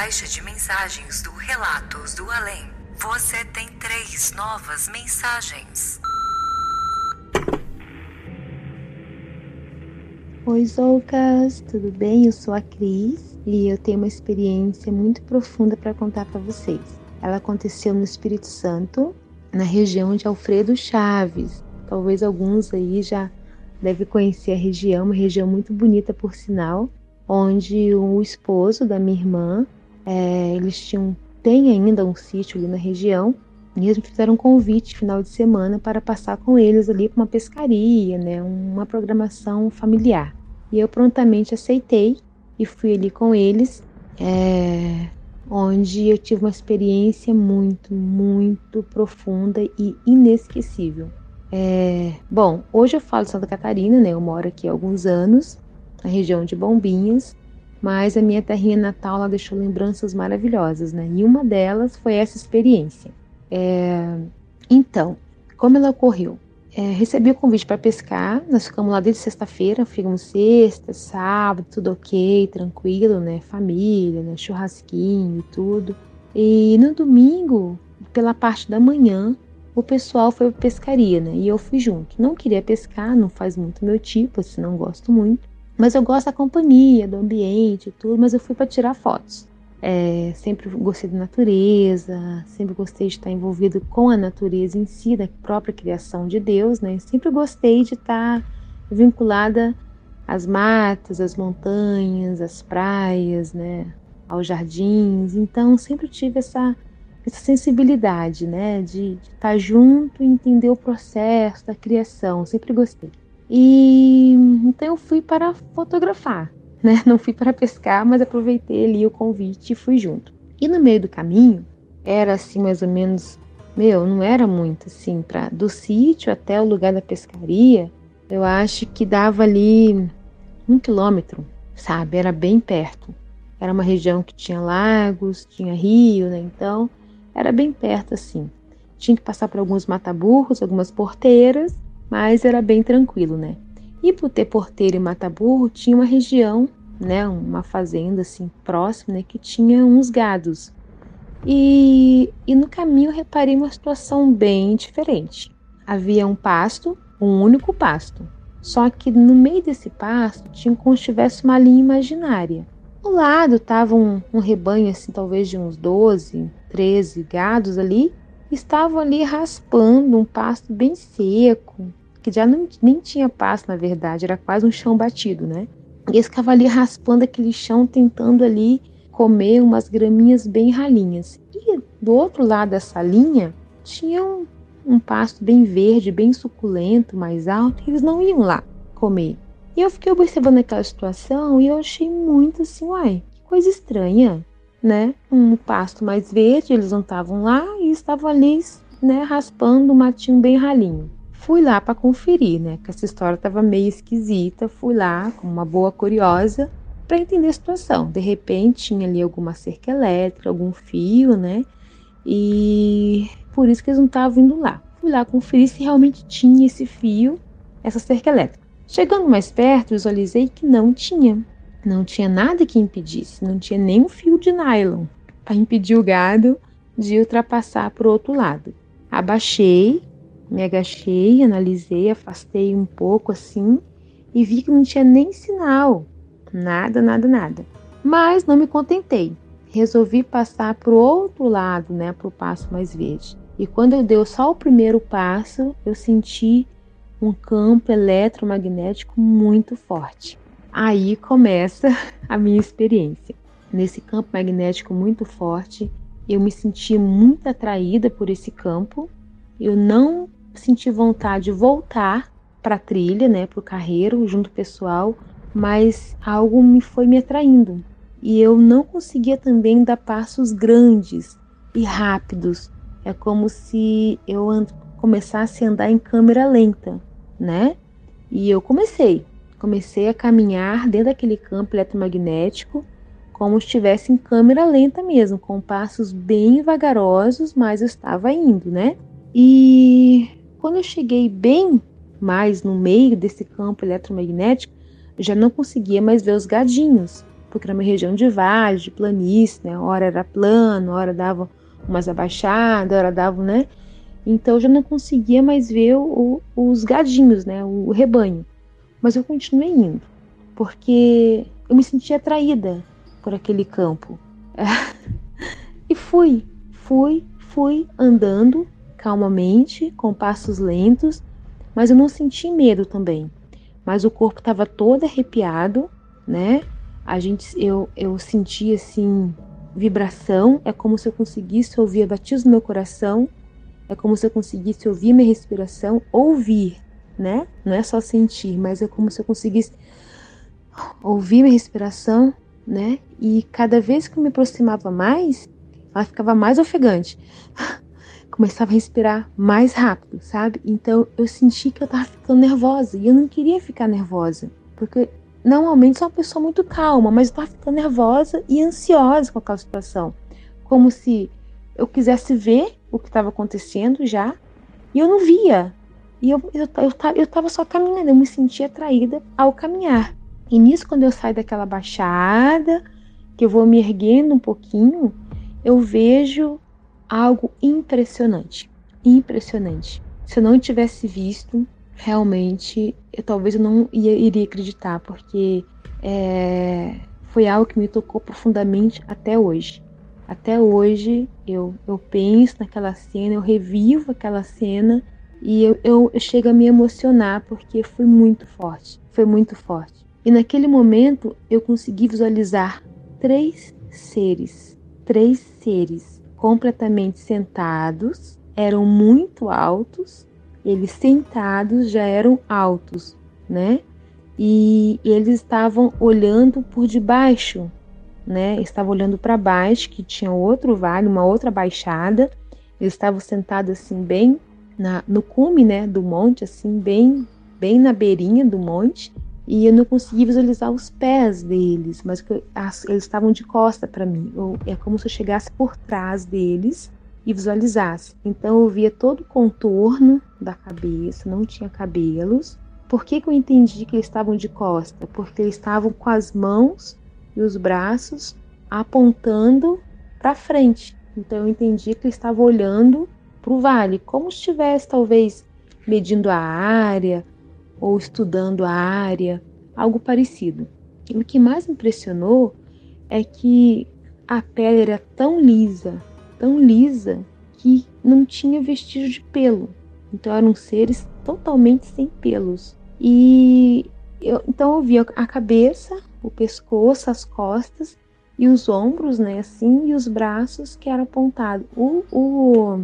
caixa de mensagens do Relatos do Além. Você tem três novas mensagens. Oi, Zoucas, tudo bem? Eu sou a Cris e eu tenho uma experiência muito profunda para contar para vocês. Ela aconteceu no Espírito Santo, na região de Alfredo Chaves. Talvez alguns aí já devem conhecer a região, uma região muito bonita por sinal, onde o esposo da minha irmã, é, eles tinham, tem ainda um sítio ali na região, e eles me fizeram um convite final de semana para passar com eles ali para uma pescaria, né, uma programação familiar. E eu prontamente aceitei e fui ali com eles, é, onde eu tive uma experiência muito, muito profunda e inesquecível. É, bom, hoje eu falo de Santa Catarina, né? Eu moro aqui há alguns anos na região de Bombinhas, mas a minha terrinha natal ela deixou lembranças maravilhosas, né? E uma delas foi essa experiência. É... Então, como ela ocorreu? É, recebi o convite para pescar, nós ficamos lá desde sexta-feira, ficamos sexta, sábado, tudo ok, tranquilo, né? Família, né? churrasquinho e tudo. E no domingo, pela parte da manhã, o pessoal foi para pescaria, né? E eu fui junto. Não queria pescar, não faz muito meu tipo, assim, não gosto muito. Mas eu gosto da companhia, do ambiente tudo, mas eu fui para tirar fotos. É, sempre gostei da natureza, sempre gostei de estar envolvido com a natureza em si, da própria criação de Deus, né? Sempre gostei de estar vinculada às matas, às montanhas, às praias, né? Aos jardins. Então, sempre tive essa, essa sensibilidade, né? De, de estar junto e entender o processo da criação. Sempre gostei. E então eu fui para fotografar, né? Não fui para pescar, mas aproveitei ali o convite e fui junto. E no meio do caminho, era assim mais ou menos, meu, não era muito assim, para do sítio até o lugar da pescaria, eu acho que dava ali um quilômetro, sabe? Era bem perto. Era uma região que tinha lagos, tinha rio, né? Então era bem perto assim. Tinha que passar por alguns mataburros, algumas porteiras mas era bem tranquilo, né? E por ter porteiro e mataburro, tinha uma região, né, uma fazenda assim próxima, né, que tinha uns gados. E, e no caminho reparei uma situação bem diferente. Havia um pasto, um único pasto. Só que no meio desse pasto tinha como se tivesse uma linha imaginária. Ao lado estava um, um rebanho assim, talvez de uns 12, 13 gados ali, estavam ali raspando um pasto bem seco, que já não, nem tinha passo, na verdade, era quase um chão batido, né? E esse cavalo raspando aquele chão, tentando ali comer umas graminhas bem ralinhas. E do outro lado dessa linha tinha um, um pasto bem verde, bem suculento, mais alto, e eles não iam lá comer. E eu fiquei observando aquela situação e eu achei muito assim, uai, que coisa estranha, né? Um pasto mais verde, eles não estavam lá e estavam ali, né, raspando um matinho bem ralinho. Fui lá para conferir, né? Que essa história estava meio esquisita. Fui lá, como uma boa curiosa, para entender a situação. De repente tinha ali alguma cerca elétrica, algum fio, né? E por isso que eles não estavam indo lá. Fui lá conferir se realmente tinha esse fio, essa cerca elétrica. Chegando mais perto, visualizei que não tinha. Não tinha nada que impedisse, não tinha nem um fio de nylon para impedir o gado de ultrapassar para o outro lado. Abaixei, me agachei, analisei, afastei um pouco assim e vi que não tinha nem sinal. Nada, nada, nada. Mas não me contentei. Resolvi passar para o outro lado, né, para o passo mais verde. E quando eu dei só o primeiro passo, eu senti um campo eletromagnético muito forte. Aí começa a minha experiência. Nesse campo magnético muito forte, eu me senti muito atraída por esse campo. Eu não senti vontade de voltar para a trilha, né, para o carreiro, junto pessoal, mas algo me foi me atraindo. E eu não conseguia também dar passos grandes e rápidos. É como se eu começasse a andar em câmera lenta, né? E eu comecei, comecei a caminhar dentro daquele campo eletromagnético, como se estivesse em câmera lenta mesmo, com passos bem vagarosos, mas eu estava indo, né? E quando eu cheguei bem mais no meio desse campo eletromagnético, já não conseguia mais ver os gadinhos, porque era uma região de vale, de planície, né? Hora era plano, hora dava umas abaixadas, hora dava, né? Então já não conseguia mais ver o, os gadinhos, né? O rebanho. Mas eu continuei indo, porque eu me sentia atraída por aquele campo. e fui, fui, fui andando calmamente, com passos lentos, mas eu não senti medo também. Mas o corpo estava todo arrepiado, né? A gente, eu, eu senti assim vibração. É como se eu conseguisse ouvir a batida do meu coração. É como se eu conseguisse ouvir minha respiração, ouvir, né? Não é só sentir, mas é como se eu conseguisse ouvir minha respiração, né? E cada vez que eu me aproximava mais, ela ficava mais ofegante começava a respirar mais rápido, sabe? Então eu senti que eu tava ficando nervosa e eu não queria ficar nervosa, porque normalmente sou uma pessoa muito calma, mas eu tava ficando nervosa e ansiosa com aquela situação, como se eu quisesse ver o que estava acontecendo já e eu não via. E eu, eu, eu, eu tava só caminhando, eu me sentia atraída ao caminhar. E nisso, quando eu saio daquela baixada, que eu vou me erguendo um pouquinho, eu vejo algo impressionante. Impressionante. Se eu não tivesse visto, realmente, eu talvez eu não ia, iria acreditar, porque é, foi algo que me tocou profundamente até hoje. Até hoje eu, eu penso naquela cena, eu revivo aquela cena e eu, eu, eu chego a me emocionar porque foi muito forte. Foi muito forte. E naquele momento eu consegui visualizar três seres. Três seres completamente sentados, eram muito altos, eles sentados já eram altos, né? E eles estavam olhando por debaixo, né? Estavam olhando para baixo, que tinha outro vale, uma outra baixada. Eles estavam sentados assim bem na, no cume, né, do monte, assim bem bem na beirinha do monte e eu não consegui visualizar os pés deles, mas eles estavam de costa para mim. Eu, é como se eu chegasse por trás deles e visualizasse. Então eu via todo o contorno da cabeça, não tinha cabelos. Por que, que eu entendi que eles estavam de costa? Porque eles estavam com as mãos e os braços apontando para frente. Então eu entendi que eles estavam olhando para o vale, como se estivesse talvez medindo a área ou estudando a área, algo parecido. E o que mais impressionou é que a pele era tão lisa, tão lisa, que não tinha vestígio de pelo. Então eram seres totalmente sem pelos. E eu, então eu via a cabeça, o pescoço, as costas e os ombros, né, assim, e os braços que eram apontados. O, o,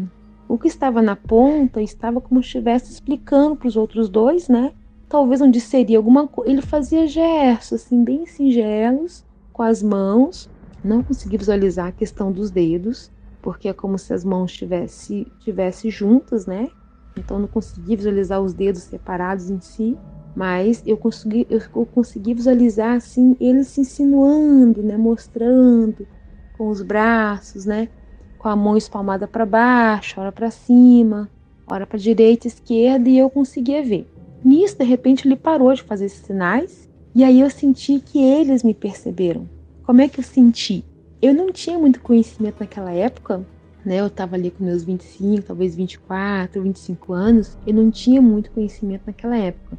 o que estava na ponta estava como se estivesse explicando para os outros dois, né, talvez onde seria alguma coisa. Ele fazia gestos assim bem singelos com as mãos. Não consegui visualizar a questão dos dedos, porque é como se as mãos estivessem tivesse juntas, né? Então não consegui visualizar os dedos separados em si. Mas eu consegui, eu consegui visualizar assim eles se insinuando, né, mostrando com os braços, né, com a mão espalmada para baixo, ora para cima, ora para direita, esquerda, e eu conseguia ver. Nisso, de repente, ele parou de fazer esses sinais, e aí eu senti que eles me perceberam. Como é que eu senti? Eu não tinha muito conhecimento naquela época, né? Eu estava ali com meus 25, talvez 24, 25 anos, eu não tinha muito conhecimento naquela época.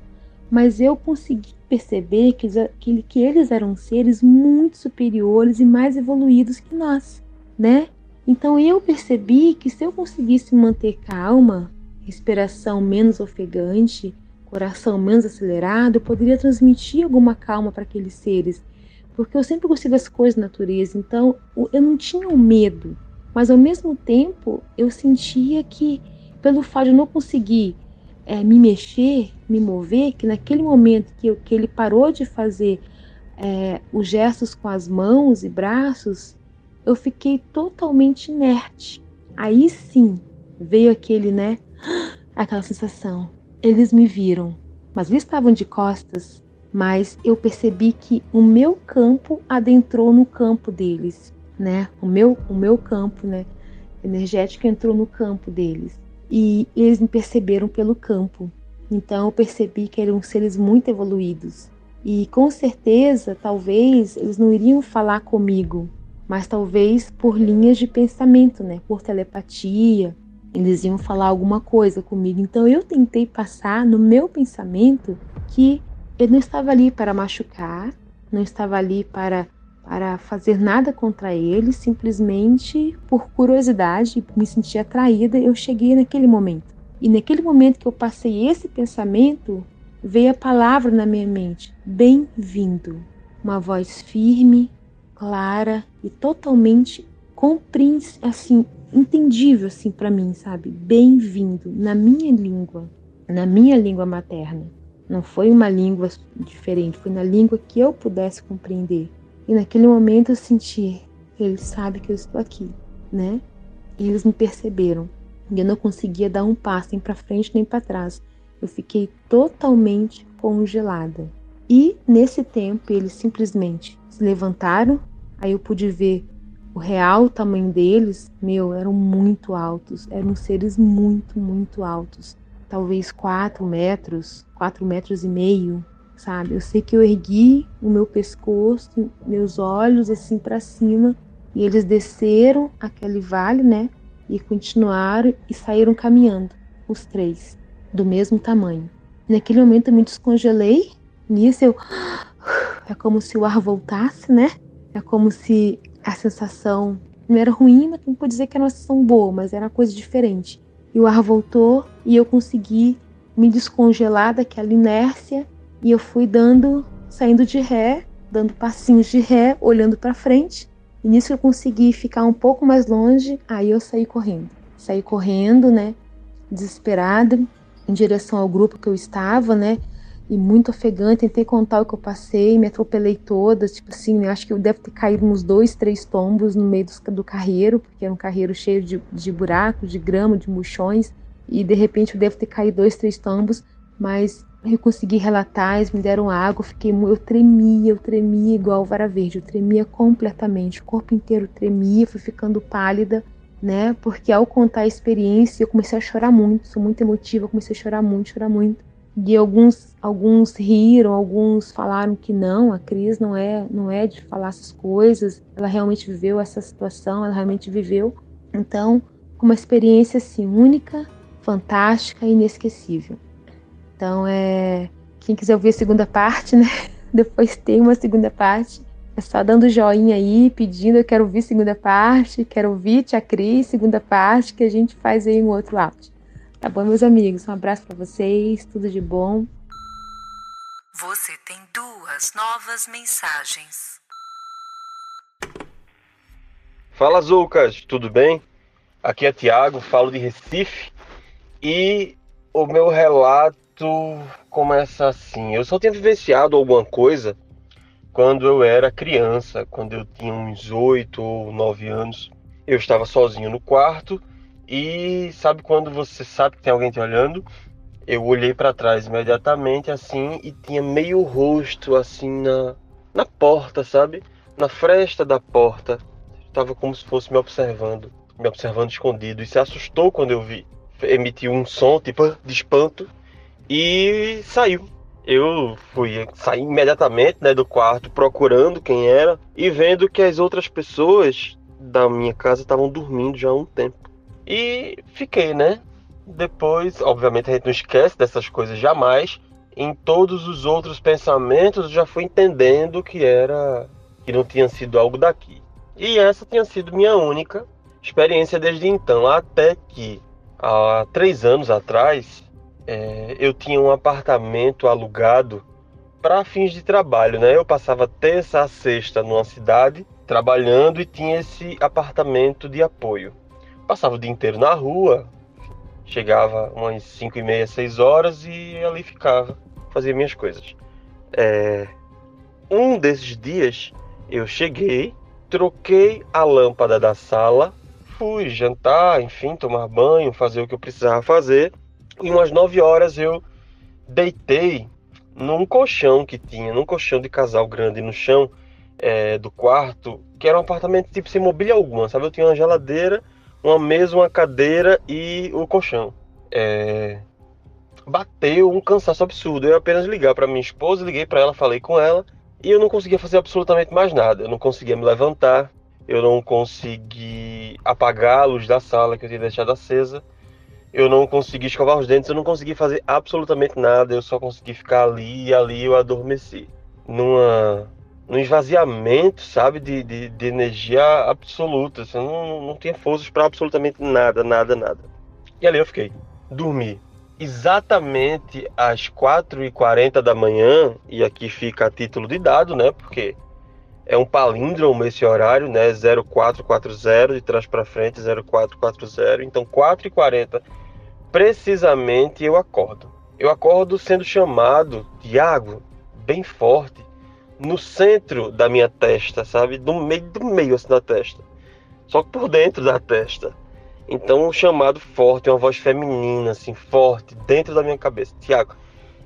Mas eu consegui perceber que, que, que eles eram seres muito superiores e mais evoluídos que nós, né? Então eu percebi que se eu conseguisse manter calma, respiração menos ofegante, coração menos acelerado, poderia transmitir alguma calma para aqueles seres. Porque eu sempre gostei das coisas da natureza, então eu não tinha um medo, mas ao mesmo tempo eu sentia que, pelo fato de eu não conseguir é, me mexer, me mover, que naquele momento que, eu, que ele parou de fazer é, os gestos com as mãos e braços, eu fiquei totalmente inerte. Aí sim veio aquele, né? Aquela sensação. Eles me viram, mas eles estavam de costas, mas eu percebi que o meu campo adentrou no campo deles, né? O meu, o meu campo, né? Energético entrou no campo deles. E eles me perceberam pelo campo. Então eu percebi que eram seres muito evoluídos. E com certeza, talvez eles não iriam falar comigo, mas talvez por linhas de pensamento, né? Por telepatia, eles iam falar alguma coisa comigo. Então eu tentei passar no meu pensamento que eu não estava ali para machucar, não estava ali para para fazer nada contra eles, simplesmente por curiosidade, me senti atraída, eu cheguei naquele momento. E naquele momento que eu passei esse pensamento, veio a palavra na minha mente: bem-vindo. Uma voz firme, clara e totalmente compreensível, assim, entendível assim para mim, sabe? Bem-vindo na minha língua, na minha língua materna. Não foi uma língua diferente, foi na língua que eu pudesse compreender. E naquele momento eu senti, ele sabe que eu estou aqui, né? E eles me perceberam. E eu não conseguia dar um passo nem para frente nem para trás. Eu fiquei totalmente congelada. E nesse tempo eles simplesmente se levantaram, aí eu pude ver o real tamanho deles, meu, eram muito altos, eram seres muito, muito altos. Talvez 4 metros, 4 metros e meio, sabe? Eu sei que eu ergui o meu pescoço, meus olhos assim para cima, e eles desceram aquele vale, né? E continuaram e saíram caminhando, os três, do mesmo tamanho. Naquele momento eu me descongelei, nisso eu é como se o ar voltasse, né? É como se a sensação não era ruim, mas não pode dizer que era uma sensação boa, mas era uma coisa diferente. E o ar voltou e eu consegui me descongelar daquela inércia e eu fui dando, saindo de ré, dando passinhos de ré, olhando para frente. E nisso eu consegui ficar um pouco mais longe, aí eu saí correndo. Saí correndo, né, desesperada, em direção ao grupo que eu estava, né? E muito ofegante. Tentei contar o que eu passei, me atropelei toda. Tipo assim, eu acho que eu devo ter caído uns dois, três tombos no meio do, do carreiro, porque era um carreiro cheio de, de buracos, de grama, de murchões. E de repente eu devo ter caído dois, três tombos, mas eu consegui relatar, eles me deram água, fiquei, eu tremia, eu tremia igual vara verde, eu tremia completamente, o corpo inteiro tremia, fui ficando pálida, né? Porque ao contar a experiência, eu comecei a chorar muito, sou muito emotiva, comecei a chorar muito, chorar muito. E alguns, alguns riram, alguns falaram que não, a Cris não é, não é de falar essas coisas, ela realmente viveu essa situação, ela realmente viveu. Então, uma experiência assim única, fantástica e inesquecível. Então, é quem quiser ouvir a segunda parte, né? Depois tem uma segunda parte. É só dando joinha aí, pedindo, eu quero ouvir segunda parte, quero ouvir Tia Cris, segunda parte, que a gente faz aí um outro áudio. Tá bom, meus amigos? Um abraço para vocês, tudo de bom. Você tem duas novas mensagens. Fala, Zucas, tudo bem? Aqui é Tiago, falo de Recife e o meu relato começa assim. Eu só tinha vivenciado alguma coisa quando eu era criança, quando eu tinha uns oito ou nove anos. Eu estava sozinho no quarto e sabe quando você sabe que tem alguém te olhando? Eu olhei para trás imediatamente assim e tinha meio rosto assim na, na porta, sabe? Na fresta da porta. Tava como se fosse me observando, me observando escondido. E se assustou quando eu vi. Emitiu um som tipo de espanto e saiu. Eu fui sair imediatamente né, do quarto procurando quem era e vendo que as outras pessoas da minha casa estavam dormindo já há um tempo. E fiquei, né? Depois, obviamente, a gente não esquece dessas coisas jamais. Em todos os outros pensamentos, eu já fui entendendo que era que não tinha sido algo daqui. E essa tinha sido minha única experiência desde então, até que há três anos atrás é, eu tinha um apartamento alugado para fins de trabalho, né? Eu passava terça a sexta numa cidade trabalhando e tinha esse apartamento de apoio. Passava o dia inteiro na rua, chegava umas 5 e meia, 6 horas e ali ficava, fazia minhas coisas. É... Um desses dias eu cheguei, troquei a lâmpada da sala, fui jantar, enfim, tomar banho, fazer o que eu precisava fazer e umas 9 horas eu deitei num colchão que tinha, num colchão de casal grande no chão é, do quarto, que era um apartamento tipo sem mobília alguma, sabe? Eu tinha uma geladeira, uma mesa, uma cadeira e o colchão. É... Bateu um cansaço absurdo. Eu apenas ligar para minha esposa, liguei para ela, falei com ela e eu não conseguia fazer absolutamente mais nada. Eu não conseguia me levantar, eu não consegui apagar a luz da sala que eu tinha deixado acesa eu não consegui escovar os dentes, eu não consegui fazer absolutamente nada, eu só consegui ficar ali e ali eu adormeci. Numa, num esvaziamento, sabe, de, de, de energia absoluta. Assim, não, não tinha forças para absolutamente nada, nada, nada. E ali eu fiquei. Dormi. Exatamente às 4h40 da manhã, e aqui fica a título de dado, né? Porque é um palíndromo esse horário, né? 0440 de trás para frente, 0440. Então 4h40 precisamente eu acordo. Eu acordo sendo chamado, Tiago, bem forte, no centro da minha testa, sabe? Do meio do meio assim da testa. Só que por dentro da testa. Então, um chamado forte, uma voz feminina, assim, forte, dentro da minha cabeça. Tiago.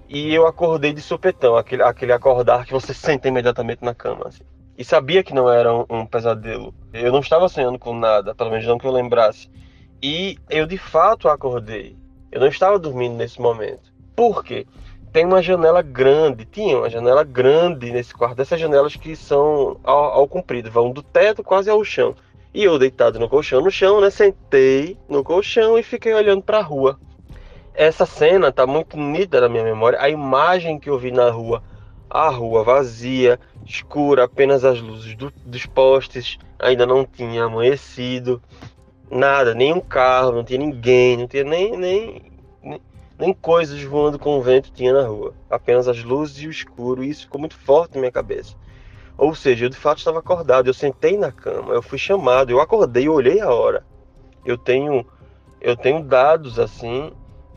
E eu acordei de supetão, aquele, aquele acordar que você senta imediatamente na cama, assim. E sabia que não era um, um pesadelo. Eu não estava sonhando com nada, pelo menos não que eu lembrasse. E eu de fato acordei. Eu não estava dormindo nesse momento. Por quê? Tem uma janela grande, tinha uma janela grande nesse quarto, dessas janelas que são ao, ao comprido, vão do teto quase ao chão. E eu deitado no colchão, no chão, né, sentei no colchão e fiquei olhando para a rua. Essa cena está muito nítida na minha memória, a imagem que eu vi na rua, a rua vazia, escura, apenas as luzes do, dos postes, ainda não tinha amanhecido nada, nenhum carro, não tinha ninguém, não tinha nem, nem, nem, coisas voando com o vento tinha na rua. Apenas as luzes e o escuro, e isso ficou muito forte na minha cabeça. Ou seja, eu de fato estava acordado, eu sentei na cama, eu fui chamado, eu acordei, eu olhei a hora. Eu tenho eu tenho dados assim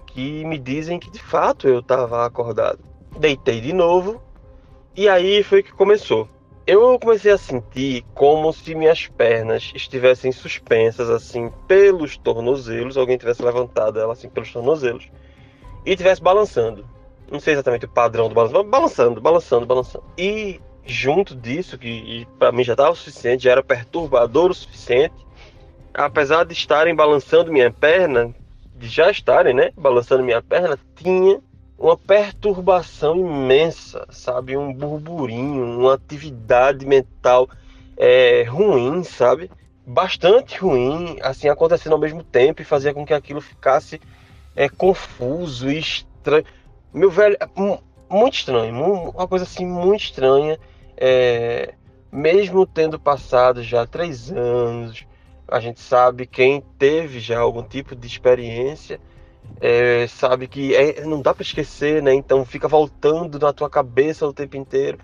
que me dizem que de fato eu estava acordado. Deitei de novo e aí foi que começou eu comecei a sentir como se minhas pernas estivessem suspensas assim pelos tornozelos, alguém tivesse levantado ela assim pelos tornozelos e estivesse balançando. Não sei exatamente o padrão do balanço, mas balançando, balançando, balançando. E junto disso, que para mim já estava o suficiente, já era perturbador o suficiente, apesar de estarem balançando minha perna, de já estarem, né, balançando minha perna, tinha uma perturbação imensa, sabe? Um burburinho, uma atividade mental é, ruim, sabe? Bastante ruim, assim, acontecendo ao mesmo tempo e fazia com que aquilo ficasse é, confuso e estranho. Meu velho, é muito estranho, uma coisa assim muito estranha. É, mesmo tendo passado já três anos, a gente sabe quem teve já algum tipo de experiência é, sabe que é, não dá para esquecer, né? Então fica voltando na tua cabeça o tempo inteiro.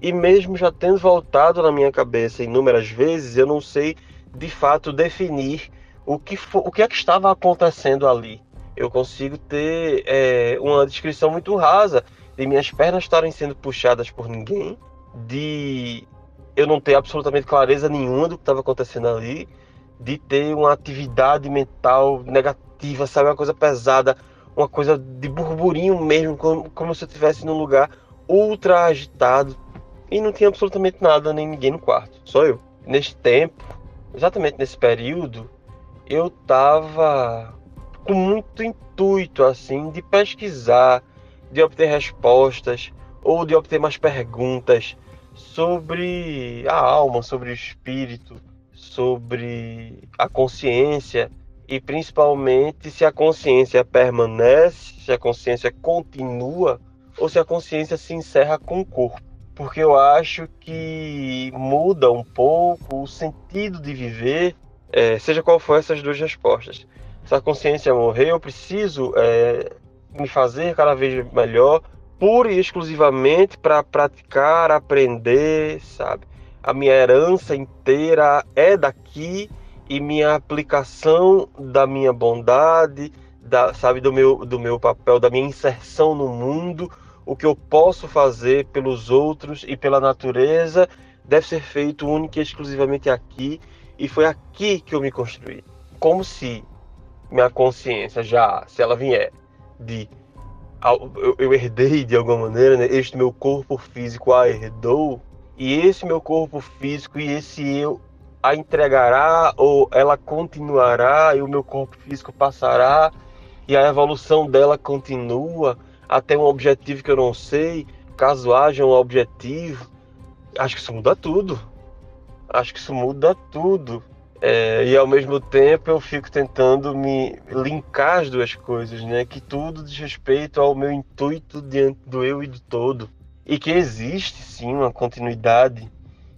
E mesmo já tendo voltado na minha cabeça inúmeras vezes, eu não sei de fato definir o que, for, o que é que estava acontecendo ali. Eu consigo ter é, uma descrição muito rasa de minhas pernas estarem sendo puxadas por ninguém, de eu não ter absolutamente clareza nenhuma do que estava acontecendo ali, de ter uma atividade mental negativa, sabe? Uma coisa pesada uma coisa de burburinho mesmo, como, como se eu estivesse num lugar ultra agitado e não tinha absolutamente nada nem ninguém no quarto, só eu. Neste tempo, exatamente nesse período, eu tava com muito intuito assim de pesquisar, de obter respostas ou de obter mais perguntas sobre a alma, sobre o espírito, sobre a consciência e principalmente se a consciência permanece, se a consciência continua ou se a consciência se encerra com o corpo. Porque eu acho que muda um pouco o sentido de viver, é, seja qual for essas duas respostas. Se a consciência morrer, eu preciso é, me fazer cada vez melhor, pura e exclusivamente para praticar, aprender, sabe? A minha herança inteira é daqui e minha aplicação da minha bondade, da, sabe, do meu, do meu papel, da minha inserção no mundo, o que eu posso fazer pelos outros e pela natureza deve ser feito única e exclusivamente aqui e foi aqui que eu me construí. Como se minha consciência já, se ela vier de eu, herdei de alguma maneira, né, este meu corpo físico a herdou e esse meu corpo físico e esse eu a entregará ou ela continuará e o meu corpo físico passará e a evolução dela continua até um objetivo que eu não sei, caso haja um objetivo, acho que isso muda tudo. Acho que isso muda tudo. É, e ao mesmo tempo eu fico tentando me linkar as duas coisas, né? Que tudo diz respeito ao meu intuito diante do eu e do todo. E que existe sim uma continuidade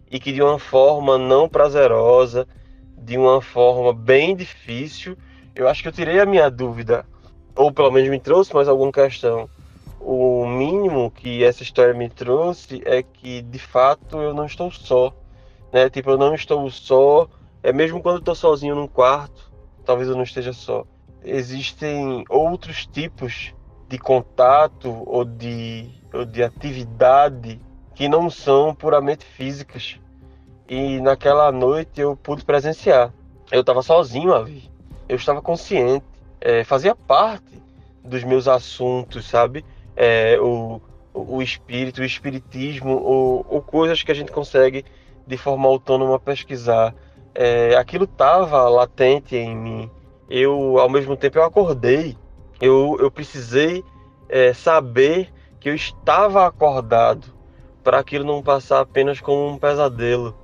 e que de uma forma não prazerosa, de uma forma bem difícil, eu acho que eu tirei a minha dúvida, ou pelo menos me trouxe mais alguma questão. O mínimo que essa história me trouxe é que de fato eu não estou só, né? Tipo, eu não estou só, é mesmo quando estou sozinho num quarto, talvez eu não esteja só. Existem outros tipos de contato ou de, ou de atividade que não são puramente físicas. E naquela noite eu pude presenciar. Eu estava sozinho ali. Eu estava consciente. É, fazia parte dos meus assuntos, sabe? É, o, o espírito, o espiritismo, ou, ou, coisas que a gente consegue de forma autônoma pesquisar. É, aquilo estava latente em mim. Eu, ao mesmo tempo, eu acordei. Eu, eu precisei é, saber que eu estava acordado para aquilo não passar apenas como um pesadelo.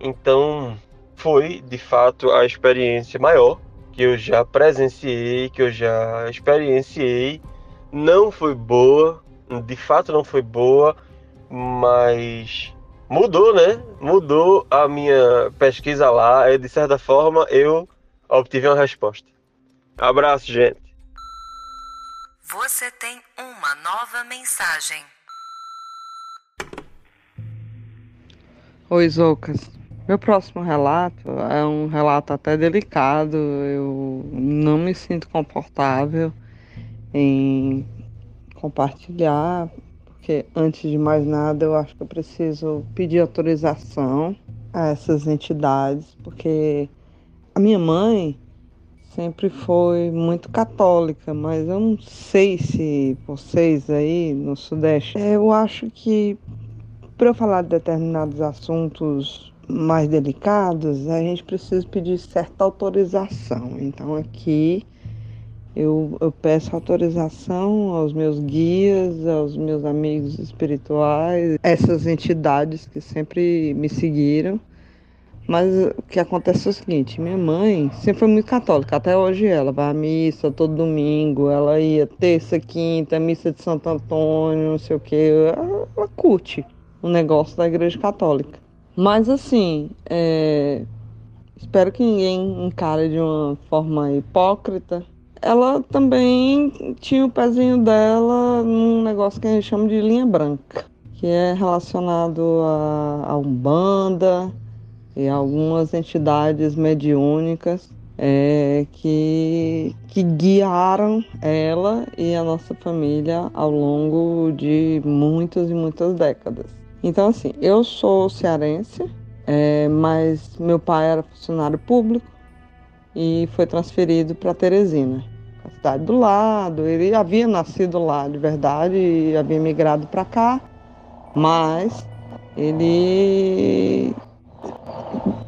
Então, foi de fato a experiência maior que eu já presenciei, que eu já experienciei. Não foi boa, de fato não foi boa, mas mudou, né? Mudou a minha pesquisa lá e de certa forma eu obtive uma resposta. Abraço, gente. Você tem uma nova mensagem. Oi, Zoucas. Meu próximo relato é um relato até delicado. Eu não me sinto confortável em compartilhar, porque antes de mais nada eu acho que eu preciso pedir autorização a essas entidades, porque a minha mãe sempre foi muito católica, mas eu não sei se vocês aí no Sudeste, eu acho que para eu falar de determinados assuntos mais delicados, a gente precisa pedir certa autorização. Então aqui eu, eu, peço autorização aos meus guias, aos meus amigos espirituais, essas entidades que sempre me seguiram. Mas o que acontece é o seguinte: minha mãe sempre foi muito católica, até hoje ela vai à missa todo domingo, ela ia terça, quinta, missa de Santo Antônio, não sei o que, ela, ela curte o negócio da Igreja Católica. Mas assim, é... espero que ninguém encare de uma forma hipócrita. Ela também tinha o pezinho dela num negócio que a gente chama de linha branca, que é relacionado a, a Umbanda e algumas entidades mediúnicas é, que, que guiaram ela e a nossa família ao longo de muitas e muitas décadas. Então, assim, eu sou cearense, é, mas meu pai era funcionário público e foi transferido para Teresina. a cidade do lado. Ele havia nascido lá de verdade e havia migrado para cá, mas ele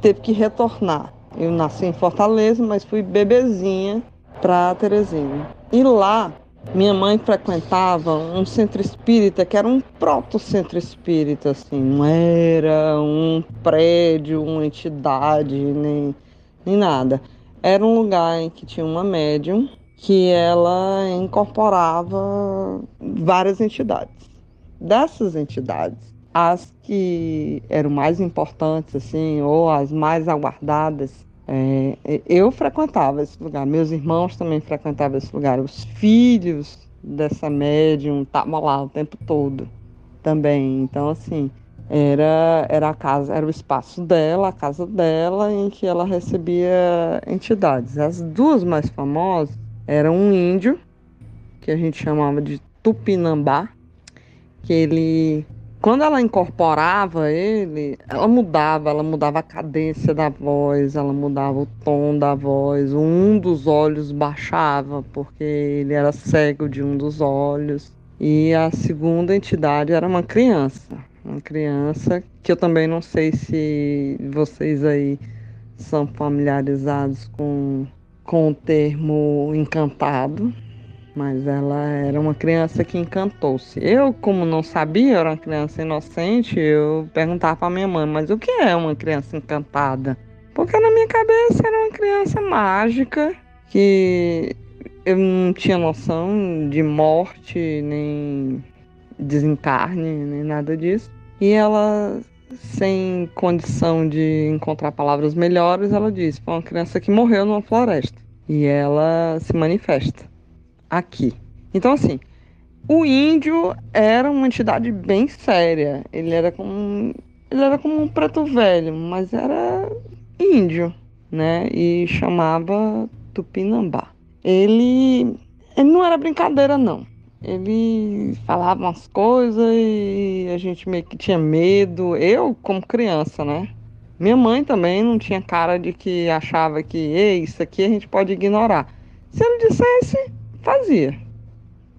teve que retornar. Eu nasci em Fortaleza, mas fui bebezinha para Teresina. E lá minha mãe frequentava um centro espírita que era um proto-centro espírita, assim, não era um prédio, uma entidade, nem, nem nada. Era um lugar em que tinha uma médium que ela incorporava várias entidades. Dessas entidades, as que eram mais importantes, assim, ou as mais aguardadas, é, eu frequentava esse lugar, meus irmãos também frequentavam esse lugar, os filhos dessa médium estavam lá o tempo todo também. Então, assim, era, era a casa, era o espaço dela, a casa dela, em que ela recebia entidades. As duas mais famosas eram um índio, que a gente chamava de Tupinambá, que ele quando ela incorporava ele, ela mudava, ela mudava a cadência da voz, ela mudava o tom da voz, um dos olhos baixava, porque ele era cego de um dos olhos. E a segunda entidade era uma criança, uma criança que eu também não sei se vocês aí são familiarizados com, com o termo encantado, mas ela era uma criança que encantou-se. Eu, como não sabia, era uma criança inocente, eu perguntava para minha mãe, mas o que é uma criança encantada? Porque na minha cabeça era uma criança mágica que eu não tinha noção de morte, nem desencarne, nem nada disso. E ela, sem condição de encontrar palavras melhores, ela disse: foi uma criança que morreu numa floresta. E ela se manifesta aqui. Então, assim, o índio era uma entidade bem séria. Ele era como, ele era como um preto velho, mas era índio, né? E chamava Tupinambá. Ele, ele não era brincadeira, não. Ele falava umas coisas e a gente meio que tinha medo. Eu, como criança, né? Minha mãe também não tinha cara de que achava que Ei, isso aqui a gente pode ignorar. Se ele dissesse, fazia.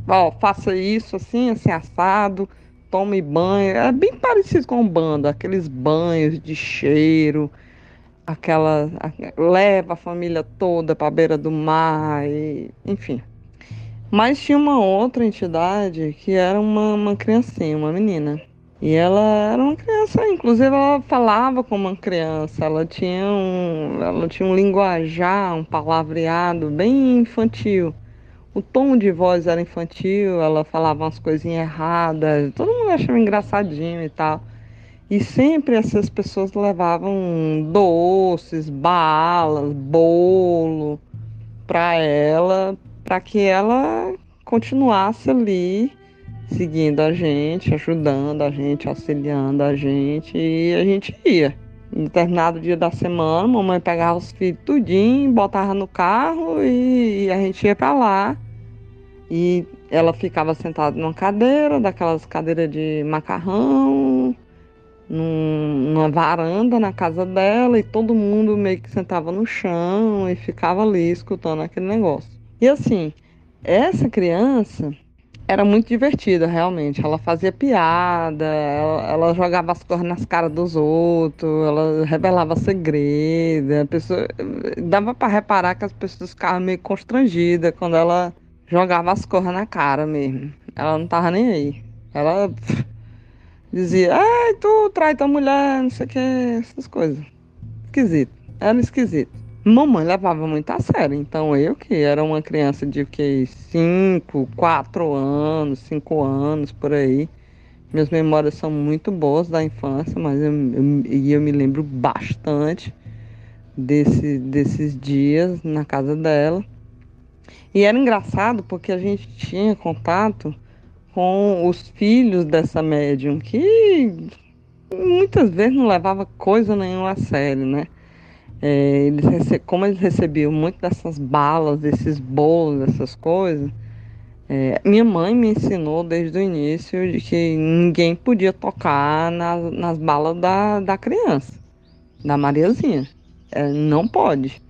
Ó, faça isso assim, assim, assado, tome banho. É bem parecido com o bando, aqueles banhos de cheiro, aquela. leva a família toda para a beira do mar, e, enfim. Mas tinha uma outra entidade que era uma, uma criancinha, uma menina. E ela era uma criança, inclusive ela falava como uma criança, ela tinha um, ela tinha um linguajar, um palavreado bem infantil o tom de voz era infantil, ela falava umas coisinhas erradas, todo mundo achava engraçadinho e tal. E sempre essas pessoas levavam doces, balas, bolo para ela, para que ela continuasse ali seguindo a gente, ajudando a gente, auxiliando a gente, e a gente ia. Em determinado dia da semana, a mamãe pegava os filhos tudinho, botava no carro e a gente ia para lá. E ela ficava sentada numa cadeira, daquelas cadeiras de macarrão, num, numa varanda na casa dela, e todo mundo meio que sentava no chão e ficava ali escutando aquele negócio. E assim, essa criança era muito divertida, realmente. Ela fazia piada, ela, ela jogava as coisas nas caras dos outros, ela revelava segredo. A pessoa, dava para reparar que as pessoas ficavam meio constrangidas quando ela jogava as coisas na cara mesmo. Ela não tava nem aí. Ela dizia, ai, tu trai tua mulher, não sei o que, essas coisas. Esquisito. Era esquisito. Mamãe levava muito a sério. Então eu, que era uma criança de que 5, 4 anos, 5 anos por aí. Minhas memórias são muito boas da infância, mas eu, eu, eu me lembro bastante desse, desses dias na casa dela. E era engraçado porque a gente tinha contato com os filhos dessa médium, que muitas vezes não levava coisa nenhuma a sério, né? É, eles como eles recebiam muito dessas balas, desses bolos, essas coisas, é, minha mãe me ensinou desde o início de que ninguém podia tocar na, nas balas da, da criança, da Mariazinha. É, não pode.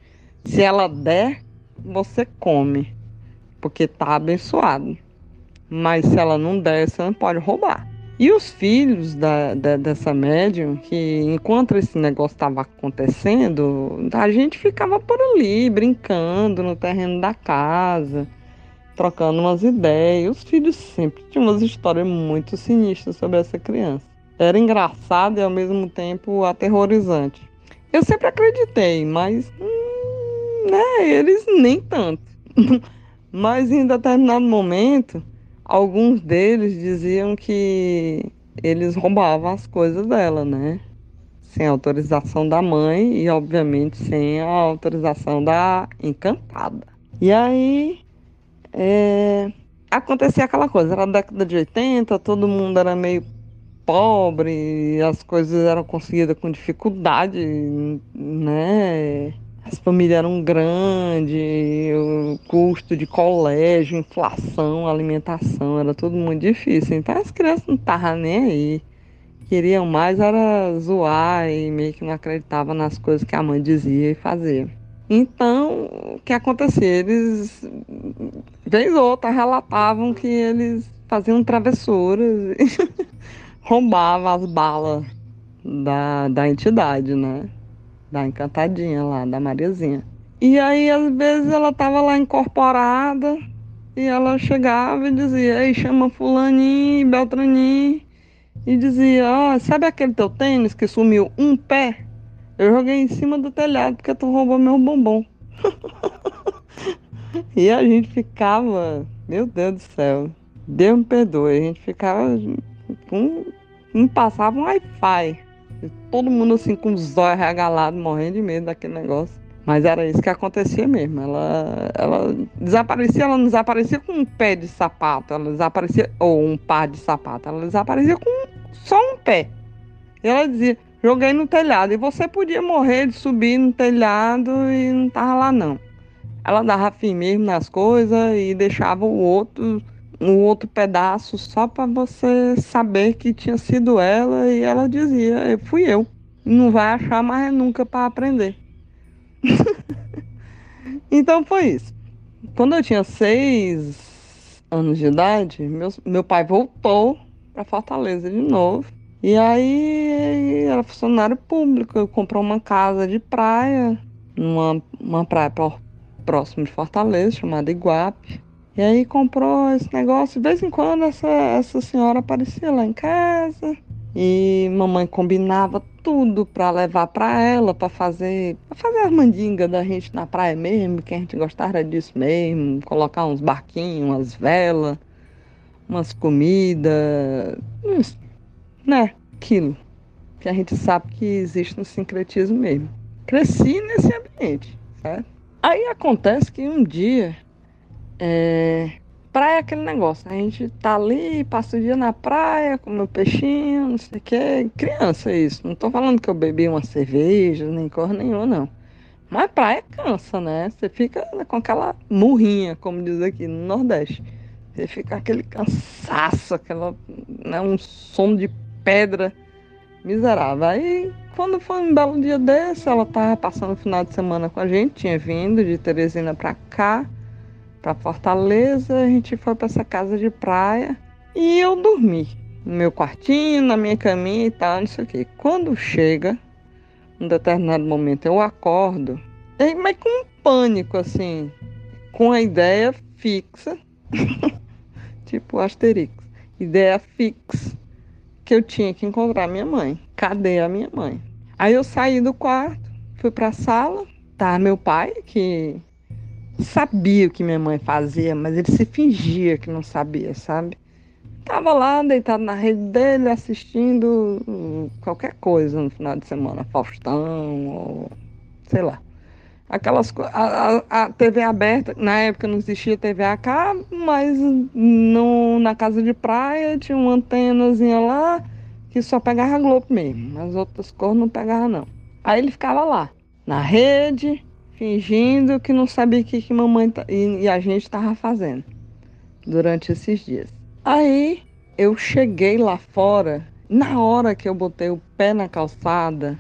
Se ela der, você come. porque tá abençoado. Mas se ela não der, você não pode roubar. E os filhos da, da, dessa médium, que enquanto esse negócio estava acontecendo, a gente ficava por ali, brincando no terreno da casa, trocando umas ideias. Os filhos sempre tinham umas histórias muito sinistras sobre essa criança. Era engraçado e ao mesmo tempo aterrorizante. Eu sempre acreditei, mas hum, né, eles nem tanto. mas em determinado momento alguns deles diziam que eles roubavam as coisas dela, né? Sem autorização da mãe e, obviamente, sem a autorização da encantada. E aí é, acontecia aquela coisa, era a década de 80, todo mundo era meio pobre, as coisas eram conseguidas com dificuldade, né? As famílias eram grandes, o custo de colégio, inflação, alimentação, era tudo muito difícil. Então as crianças não estavam nem aí. Queriam mais era zoar e meio que não acreditavam nas coisas que a mãe dizia e fazia. Então, o que acontecia? Eles, vez ou outra, relatavam que eles faziam travessuras e roubavam as balas da, da entidade, né? Da encantadinha lá, da Mariazinha. E aí, às vezes, ela tava lá incorporada e ela chegava e dizia, ei, chama fulaninho, beltraninho, e dizia, ó, oh, sabe aquele teu tênis que sumiu um pé? Eu joguei em cima do telhado porque tu roubou meu bombom. e a gente ficava, meu Deus do céu, Deus me perdoe, a gente ficava, um, não passava um Wi-Fi Todo mundo assim com os olhos regalados, morrendo de medo daquele negócio. Mas era isso que acontecia mesmo. Ela, ela desaparecia, ela não desaparecia com um pé de sapato, ela desaparecia, ou um par de sapato, ela desaparecia com só um pé. E ela dizia, joguei no telhado. E você podia morrer de subir no telhado e não tava lá não. Ela dava fim mesmo nas coisas e deixava o outro um outro pedaço só para você saber que tinha sido ela e ela dizia, fui eu. Não vai achar mais nunca para aprender. então foi isso. Quando eu tinha seis anos de idade, meu, meu pai voltou para Fortaleza de novo. E aí era funcionário público, comprou uma casa de praia, numa uma praia próximo de Fortaleza, chamada Iguape. E aí comprou esse negócio. De vez em quando essa, essa senhora aparecia lá em casa. E mamãe combinava tudo para levar para ela, para fazer, pra fazer as mandingas da gente na praia mesmo, que a gente gostava disso mesmo, colocar uns barquinhos, umas velas, umas comidas, né? Aquilo que a gente sabe que existe no sincretismo mesmo. Cresci nesse ambiente, certo? Aí acontece que um dia é, praia é aquele negócio. A gente tá ali, passa o dia na praia, com meu peixinho, não sei o que. Criança é isso. Não tô falando que eu bebi uma cerveja, nem cor nenhuma, não. Mas praia cansa, né? Você fica com aquela murrinha, como diz aqui no Nordeste. Você fica aquele cansaço, aquela, né, um som de pedra miserável. Aí, quando foi um belo dia desse, ela tava passando o final de semana com a gente, tinha vindo de Teresina pra cá para Fortaleza, a gente foi para essa casa de praia e eu dormi no meu quartinho, na minha caminha e tal, não sei o quê. Quando chega, um determinado momento eu acordo, mas com um pânico assim, com a ideia fixa, tipo Asterix, ideia fixa que eu tinha que encontrar minha mãe. Cadê a minha mãe? Aí eu saí do quarto, fui para a sala, tá meu pai que sabia o que minha mãe fazia, mas ele se fingia que não sabia, sabe? Tava lá deitado na rede dele assistindo qualquer coisa no final de semana, Faustão, ou sei lá. Aquelas coisas. A, a, TV aberta, na época não existia TV a cabo, mas no, na casa de praia tinha uma antenazinha lá que só pegava Globo mesmo. As outras cores não pegava não. Aí ele ficava lá, na rede, fingindo que não sabia o que, que mamãe e, e a gente estava fazendo durante esses dias. Aí eu cheguei lá fora, na hora que eu botei o pé na calçada,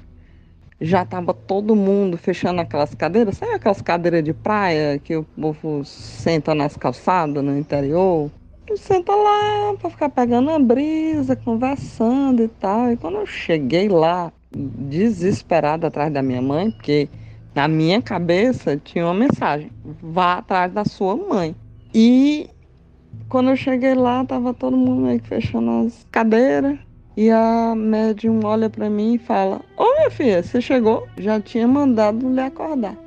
já tava todo mundo fechando aquelas cadeiras, sabe aquelas cadeiras de praia que o povo senta nas calçadas no interior? Senta lá para ficar pegando a brisa, conversando e tal. E quando eu cheguei lá, desesperada atrás da minha mãe, porque na minha cabeça tinha uma mensagem: vá atrás da sua mãe. E quando eu cheguei lá, tava todo mundo que fechando as cadeiras. E a médium olha para mim e fala: Ô minha filha, você chegou? Já tinha mandado lhe acordar.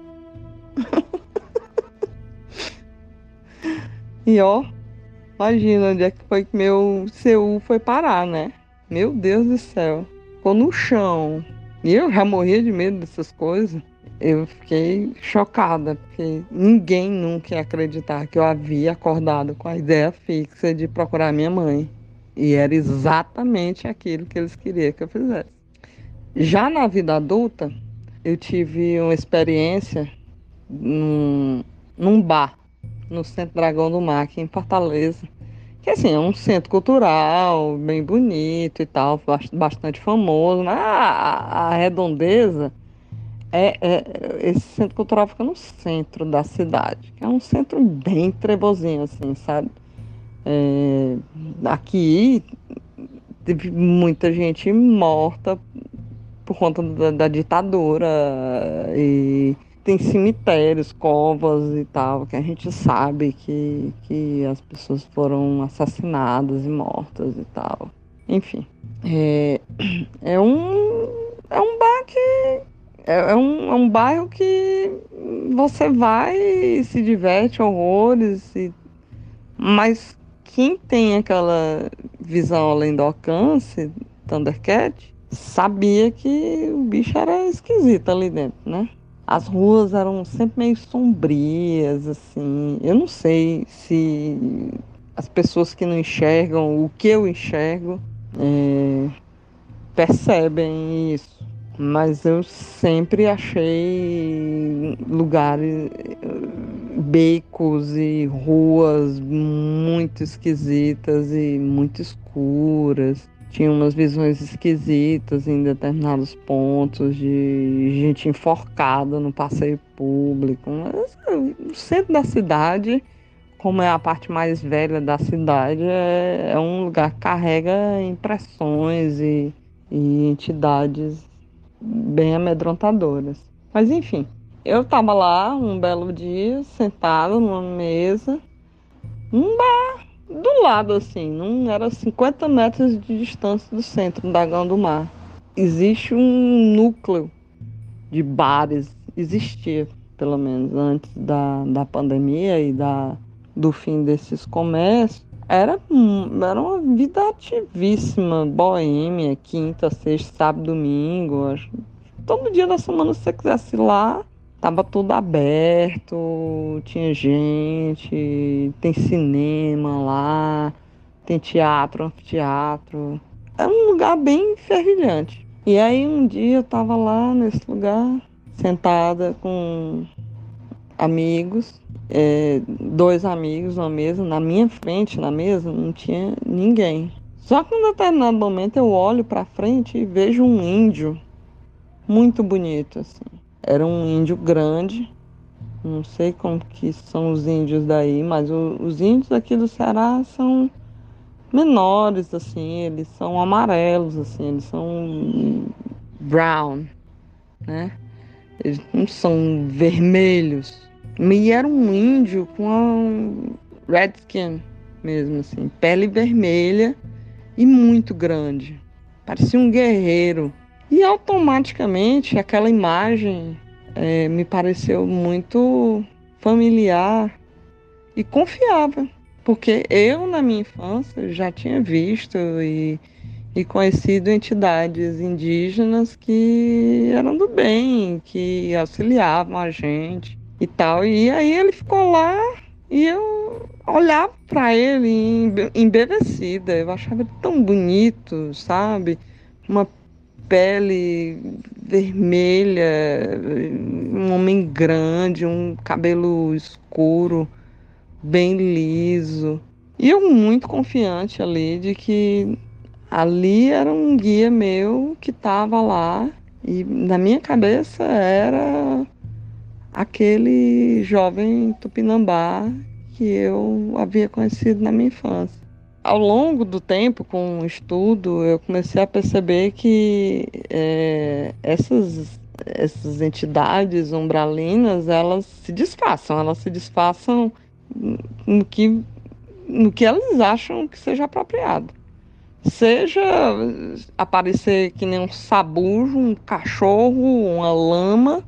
e ó, imagina onde é que foi que meu CU foi parar, né? Meu Deus do céu. Ficou no chão. E eu já morria de medo dessas coisas. Eu fiquei chocada, porque ninguém nunca ia acreditar que eu havia acordado com a ideia fixa de procurar minha mãe. E era exatamente aquilo que eles queriam que eu fizesse. Já na vida adulta, eu tive uma experiência num, num bar, no Centro Dragão do Mar, aqui em Fortaleza. Que assim, é um centro cultural, bem bonito e tal, bastante famoso. Mas a, a redondeza é, é, esse centro cultural fica no centro da cidade, que é um centro bem trevozinho, assim, sabe? É, aqui teve muita gente morta por conta da, da, ditadura e tem cemitérios, covas e tal, que a gente sabe que, que as pessoas foram assassinadas e mortas e tal. Enfim, é, é um é um bar que é, é, um, é um bairro que você vai e se diverte horrores, e, mas quem tem aquela visão além do alcance, Thundercat, sabia que o bicho era esquisito ali dentro, né? As ruas eram sempre meio sombrias, assim. Eu não sei se as pessoas que não enxergam o que eu enxergo é, percebem isso. Mas eu sempre achei lugares, becos e ruas muito esquisitas e muito escuras. Tinha umas visões esquisitas em determinados pontos de gente enforcada no passeio público. Mas, o centro da cidade, como é a parte mais velha da cidade, é, é um lugar que carrega impressões e, e entidades bem amedrontadoras. Mas enfim, eu estava lá um belo dia, sentado numa mesa, um bar do lado assim, não era 50 metros de distância do centro do Dragão do Mar. Existe um núcleo de bares, existia pelo menos antes da, da pandemia e da, do fim desses comércios. Era, era uma vida ativíssima, boêmia, quinta, sexta, sábado, domingo. Todo dia da semana, se você quisesse ir lá, tava tudo aberto, tinha gente, tem cinema lá, tem teatro, anfiteatro. É um lugar bem fervilhante. E aí um dia eu tava lá nesse lugar, sentada com amigos, é, dois amigos na mesa, na minha frente, na mesa, não tinha ninguém. Só que em determinado momento eu olho para frente e vejo um índio muito bonito, assim. Era um índio grande, não sei como que são os índios daí, mas o, os índios aqui do Ceará são menores, assim, eles são amarelos, assim, eles são brown, né? Eles não são vermelhos. E era um índio com a redskin mesmo, assim, pele vermelha e muito grande. Parecia um guerreiro. E automaticamente aquela imagem é, me pareceu muito familiar e confiável. Porque eu, na minha infância, já tinha visto e, e conhecido entidades indígenas que eram do bem, que auxiliavam a gente e tal. E aí ele ficou lá e eu olhava para ele embevecida. Eu achava ele tão bonito, sabe? Uma pele vermelha, um homem grande, um cabelo escuro, bem liso. E eu muito confiante ali de que ali era um guia meu que estava lá E na minha cabeça era aquele jovem tupinambá que eu havia conhecido na minha infância. Ao longo do tempo, com o estudo, eu comecei a perceber que é, essas, essas entidades umbralinas, elas se disfarçam, elas se disfarçam no que, no que elas acham que seja apropriado. Seja aparecer que nem um sabujo, um cachorro, uma lama,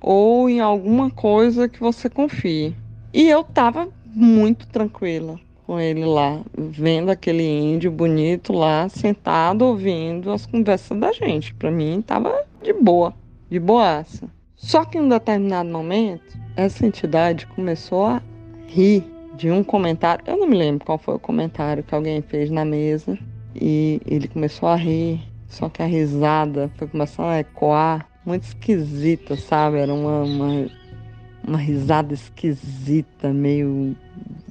ou em alguma coisa que você confie. E eu tava muito tranquila com ele lá, vendo aquele índio bonito lá, sentado ouvindo as conversas da gente. Para mim tava de boa, de boaça. Só que em um determinado momento, essa entidade começou a rir de um comentário. Eu não me lembro qual foi o comentário que alguém fez na mesa. E ele começou a rir. Só que a risada foi começando a ecoar muito esquisita, sabe? Era uma, uma, uma risada esquisita, meio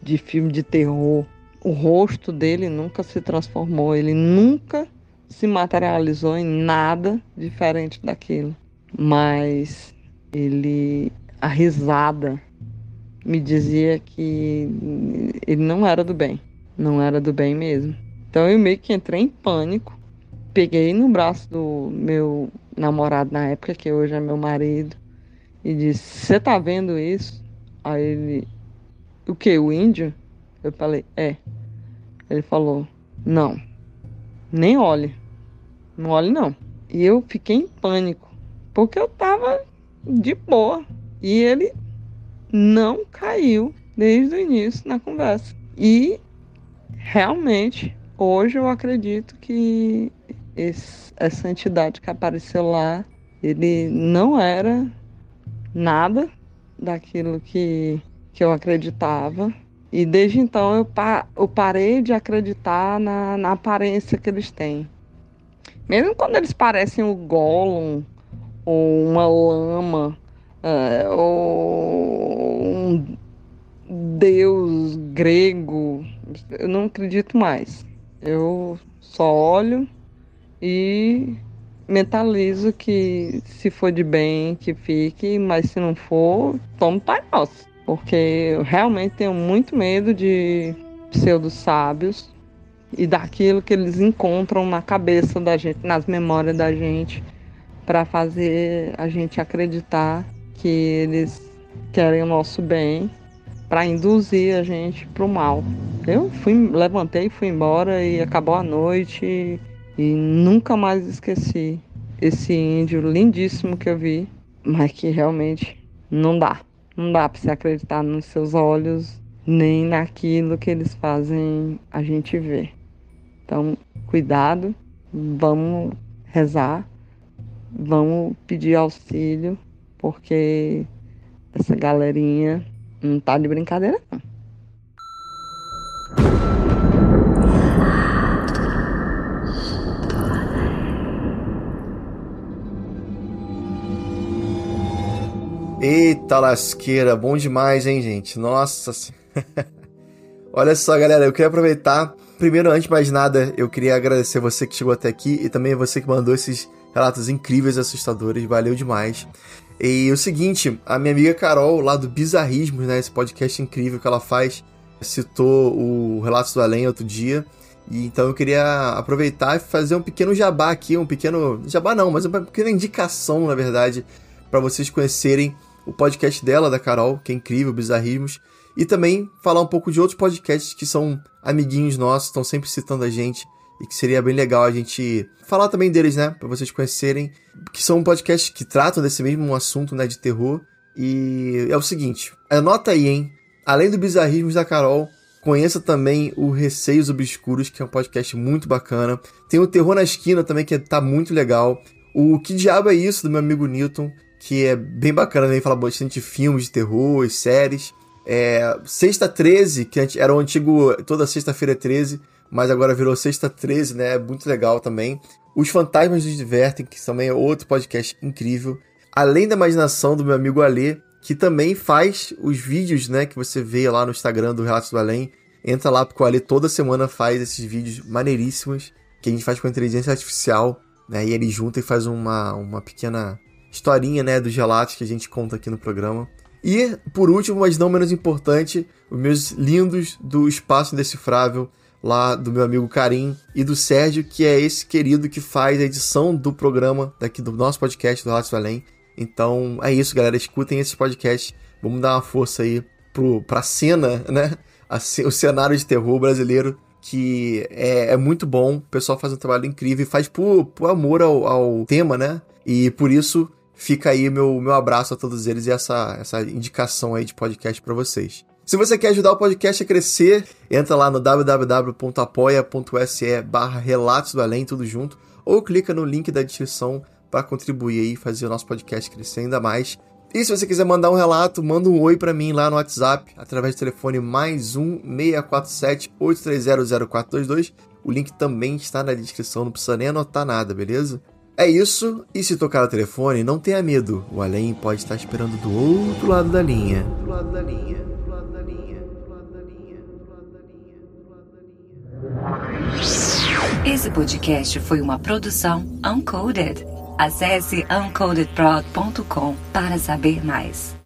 de filme de terror. O rosto dele nunca se transformou, ele nunca se materializou em nada diferente daquilo. Mas ele, a risada me dizia que ele não era do bem, não era do bem mesmo. Então eu meio que entrei em pânico, peguei no braço do meu namorado na época, que hoje é meu marido, e disse: Você tá vendo isso? Aí ele: O que? O índio? Eu falei: É. Ele falou: Não, nem olhe, não olhe não. E eu fiquei em pânico, porque eu tava de boa e ele não caiu desde o início na conversa. E realmente, hoje eu acredito que esse, essa entidade que apareceu lá, ele não era nada daquilo que, que eu acreditava. E desde então eu, pa, eu parei de acreditar na, na aparência que eles têm. Mesmo quando eles parecem o Gollum, ou uma lama, é, ou um deus grego, eu não acredito mais. Eu só olho e mentalizo que se for de bem, que fique, mas se não for, tome Pai Nosso. Porque eu realmente tenho muito medo de pseudo sábios e daquilo que eles encontram na cabeça da gente, nas memórias da gente, para fazer a gente acreditar que eles querem o nosso bem, para induzir a gente para o mal. Eu fui, levantei, fui embora e acabou a noite. E nunca mais esqueci esse índio lindíssimo que eu vi, mas que realmente não dá. Não dá para se acreditar nos seus olhos, nem naquilo que eles fazem a gente ver. Então, cuidado, vamos rezar, vamos pedir auxílio, porque essa galerinha não tá de brincadeira não. Eita lasqueira, bom demais, hein, gente? Nossa. Olha só, galera, eu queria aproveitar. Primeiro, antes de mais nada, eu queria agradecer você que chegou até aqui e também você que mandou esses relatos incríveis e assustadores. Valeu demais. E o seguinte, a minha amiga Carol, lá do Bizarrismos, né? Esse podcast incrível que ela faz, citou o Relatos do Além outro dia. E então eu queria aproveitar e fazer um pequeno jabá aqui, um pequeno. Jabá não, mas uma pequena indicação, na verdade, para vocês conhecerem o podcast dela, da Carol, que é incrível, Bizarrismos, e também falar um pouco de outros podcasts que são amiguinhos nossos, estão sempre citando a gente e que seria bem legal a gente falar também deles, né, para vocês conhecerem, que são podcasts que tratam desse mesmo assunto, né, de terror. E é o seguinte, anota aí, hein? Além do Bizarrismos da Carol, conheça também o Receios Obscuros, que é um podcast muito bacana. Tem o Terror na Esquina também, que tá muito legal. O Que Diabo é Isso, do meu amigo Newton, que é bem bacana também, fala bastante de filmes de terror e séries. É, Sexta 13, que era o antigo Toda Sexta-feira é 13, mas agora virou Sexta 13, né? É muito legal também. Os Fantasmas nos Divertem, que também é outro podcast incrível. Além da imaginação do meu amigo Alê, que também faz os vídeos, né, que você vê lá no Instagram do Relatos do Além. Entra lá, porque o Alê toda semana faz esses vídeos maneiríssimos, que a gente faz com inteligência artificial né? E ele junta e faz uma, uma pequena historinha, né, dos relatos que a gente conta aqui no programa. E, por último, mas não menos importante, os meus lindos do Espaço Indecifrável, lá do meu amigo Karim e do Sérgio, que é esse querido que faz a edição do programa daqui do nosso podcast do Relatos do Além. Então é isso, galera. Escutem esse podcast. Vamos dar uma força aí pro, pra cena, né? A, o cenário de terror brasileiro, que é, é, muito bom. O pessoal faz um trabalho incrível e faz por, por amor ao, ao tema, né? E por isso fica aí meu, meu abraço a todos eles e essa, essa indicação aí de podcast para vocês. Se você quer ajudar o podcast a crescer, entra lá no www.apoia.se barra Relatos do Além, tudo junto, ou clica no link da descrição para contribuir aí e fazer o nosso podcast crescer ainda mais. E se você quiser mandar um relato, manda um oi para mim lá no WhatsApp, através do telefone mais um 647 830 0422. O link também está na descrição, não precisa nem anotar nada, beleza? É isso, e se tocar o telefone, não tenha medo, o além pode estar esperando do outro lado da linha. Esse podcast foi uma produção Uncoded. Acesse uncodedprod.com para saber mais.